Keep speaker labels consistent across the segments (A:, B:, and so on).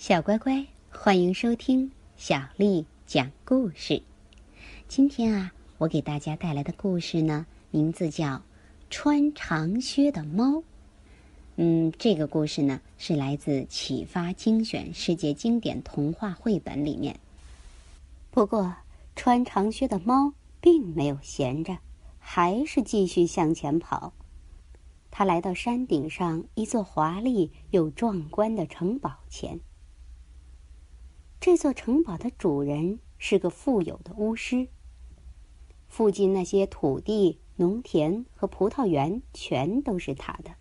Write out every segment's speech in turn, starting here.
A: 小乖乖，欢迎收听小丽讲故事。今天啊，我给大家带来的故事呢，名字叫《穿长靴的猫》。嗯，这个故事呢，是来自启发精选世界经典童话绘本里面。不过，穿长靴的猫并没有闲着，还是继续向前跑。他来到山顶上一座华丽又壮观的城堡前。这座城堡的主人是个富有的巫师。附近那些土地、农田和葡萄园全都是他的。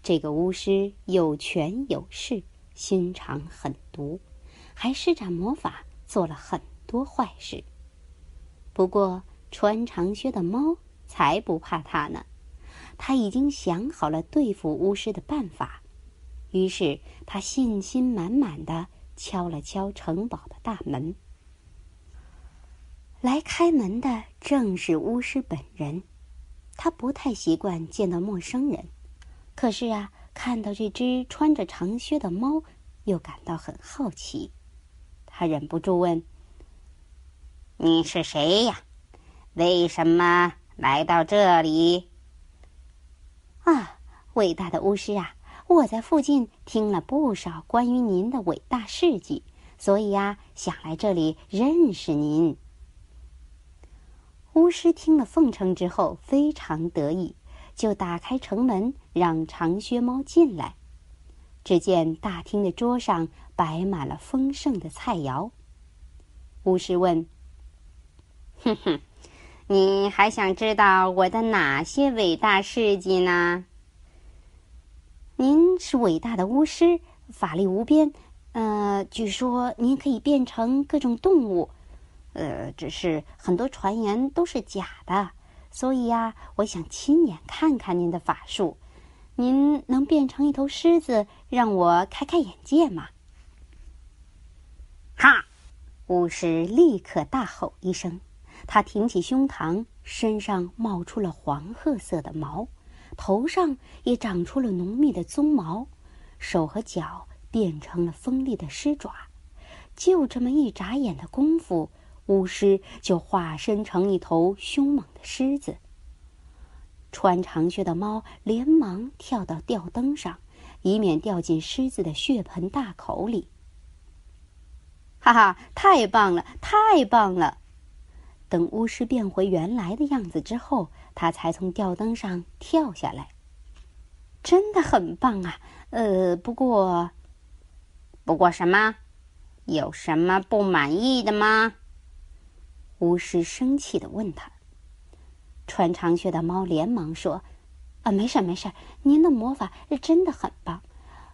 A: 这个巫师有权有势，心肠狠毒，还施展魔法，做了很多坏事。不过，穿长靴的猫才不怕他呢。他已经想好了对付巫师的办法，于是他信心满满的。敲了敲城堡的大门。来开门的正是巫师本人，他不太习惯见到陌生人，可是啊，看到这只穿着长靴的猫，又感到很好奇。他忍不住问：“
B: 你是谁呀？为什么来到这里？”
A: 啊，伟大的巫师啊！我在附近听了不少关于您的伟大事迹，所以呀，想来这里认识您。巫师听了奉承之后非常得意，就打开城门让长靴猫进来。只见大厅的桌上摆满了丰盛的菜肴。巫师问：“
B: 哼哼，你还想知道我的哪些伟大事迹呢？”
A: 您是伟大的巫师，法力无边。呃，据说您可以变成各种动物。呃，只是很多传言都是假的，所以呀，我想亲眼看看您的法术。您能变成一头狮子，让我开开眼界吗？
B: 哈！
A: 巫师立刻大吼一声，他挺起胸膛，身上冒出了黄褐色的毛。头上也长出了浓密的鬃毛，手和脚变成了锋利的狮爪。就这么一眨眼的功夫，巫师就化身成一头凶猛的狮子。穿长靴的猫连忙跳到吊灯上，以免掉进狮子的血盆大口里。哈哈，太棒了，太棒了！等巫师变回原来的样子之后。他才从吊灯上跳下来，真的很棒啊！呃，不过，
B: 不过什么？有什么不满意的吗？
A: 巫师生气的问他。穿长靴的猫连忙说：“啊，没事没事，您的魔法是真的很棒。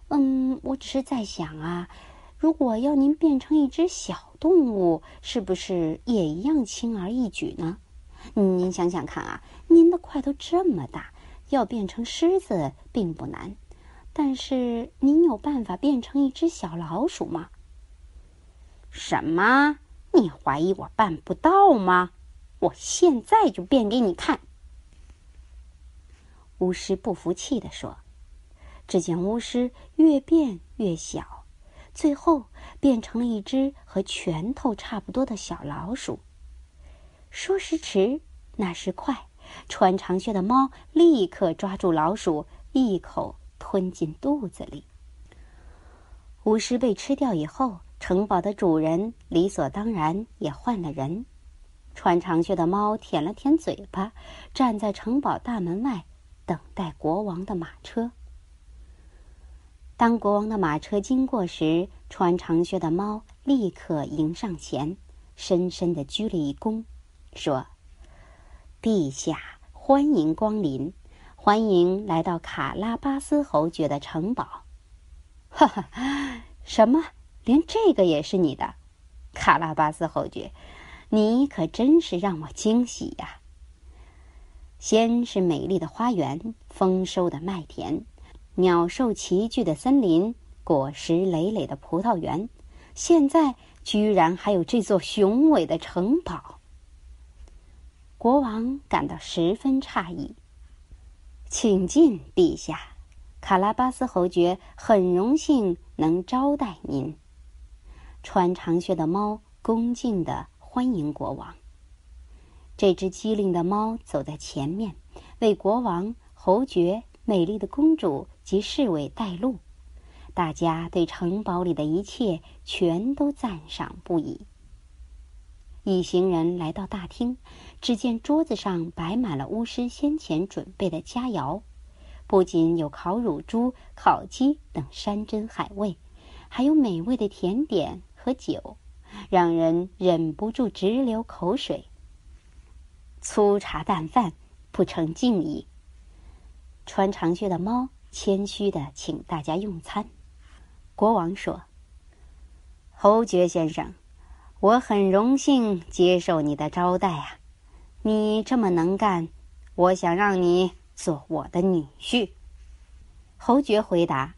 A: 嗯，我只是在想啊，如果要您变成一只小动物，是不是也一样轻而易举呢？”您想想看啊，您的块头这么大，要变成狮子并不难，但是您有办法变成一只小老鼠吗？
B: 什么？你怀疑我办不到吗？我现在就变给你看！
A: 巫师不服气地说。只见巫师越变越小，最后变成了一只和拳头差不多的小老鼠。说时迟，那时快，穿长靴的猫立刻抓住老鼠，一口吞进肚子里。巫师被吃掉以后，城堡的主人理所当然也换了人。穿长靴的猫舔了舔嘴巴，站在城堡大门外，等待国王的马车。当国王的马车经过时，穿长靴的猫立刻迎上前，深深的鞠了一躬。说：“陛下，欢迎光临，欢迎来到卡拉巴斯侯爵的城堡。” 哈哈，什么？连这个也是你的？卡拉巴斯侯爵，你可真是让我惊喜呀！先是美丽的花园，丰收的麦田，鸟兽齐聚的森林，果实累累的葡萄园，现在居然还有这座雄伟的城堡。国王感到十分诧异。请进，陛下。卡拉巴斯侯爵很荣幸能招待您。”穿长靴的猫恭敬的欢迎国王。这只机灵的猫走在前面，为国王、侯爵、美丽的公主及侍卫带路。大家对城堡里的一切全都赞赏不已。一行人来到大厅，只见桌子上摆满了巫师先前准备的佳肴，不仅有烤乳猪、烤鸡等山珍海味，还有美味的甜点和酒，让人忍不住直流口水。粗茶淡饭，不成敬意。穿长靴的猫谦虚的请大家用餐。国王说：“侯爵先生。”我很荣幸接受你的招待啊！你这么能干，我想让你做我的女婿。侯爵回答：“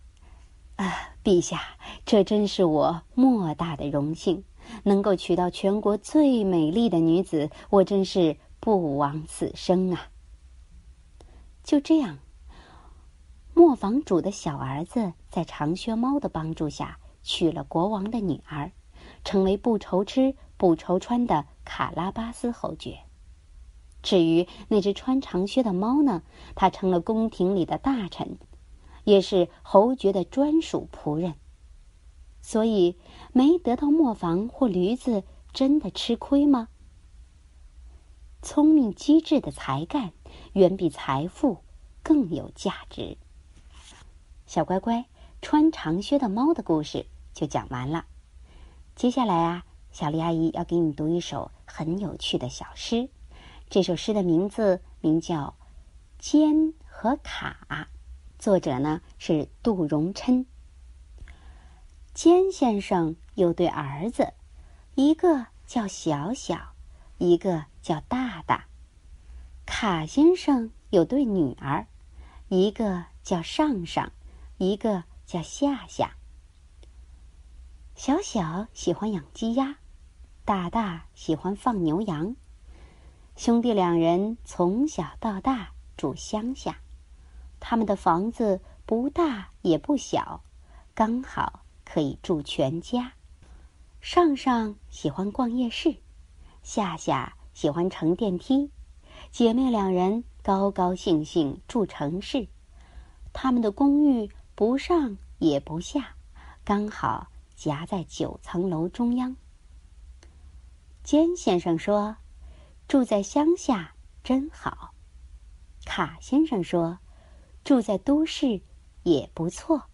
A: 啊，陛下，这真是我莫大的荣幸，能够娶到全国最美丽的女子，我真是不枉此生啊！”就这样，磨坊主的小儿子在长靴猫的帮助下娶了国王的女儿。成为不愁吃不愁穿的卡拉巴斯侯爵。至于那只穿长靴的猫呢？它成了宫廷里的大臣，也是侯爵的专属仆人。所以，没得到磨坊或驴子，真的吃亏吗？聪明机智的才干，远比财富更有价值。小乖乖，穿长靴的猫的故事就讲完了。接下来啊，小丽阿姨要给你读一首很有趣的小诗。这首诗的名字名叫《尖和卡》，作者呢是杜荣琛。尖先生有对儿子，一个叫小小，一个叫大大。卡先生有对女儿，一个叫上上，一个叫夏夏。小小喜欢养鸡鸭，大大喜欢放牛羊。兄弟两人从小到大住乡下，他们的房子不大也不小，刚好可以住全家。上上喜欢逛夜市，下下喜欢乘电梯。姐妹两人高高兴兴住城市，他们的公寓不上也不下，刚好。夹在九层楼中央。尖先生说：“住在乡下真好。”卡先生说：“住在都市也不错。”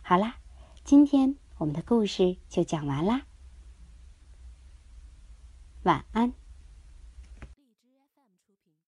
A: 好啦，今天我们的故事就讲完啦。晚安。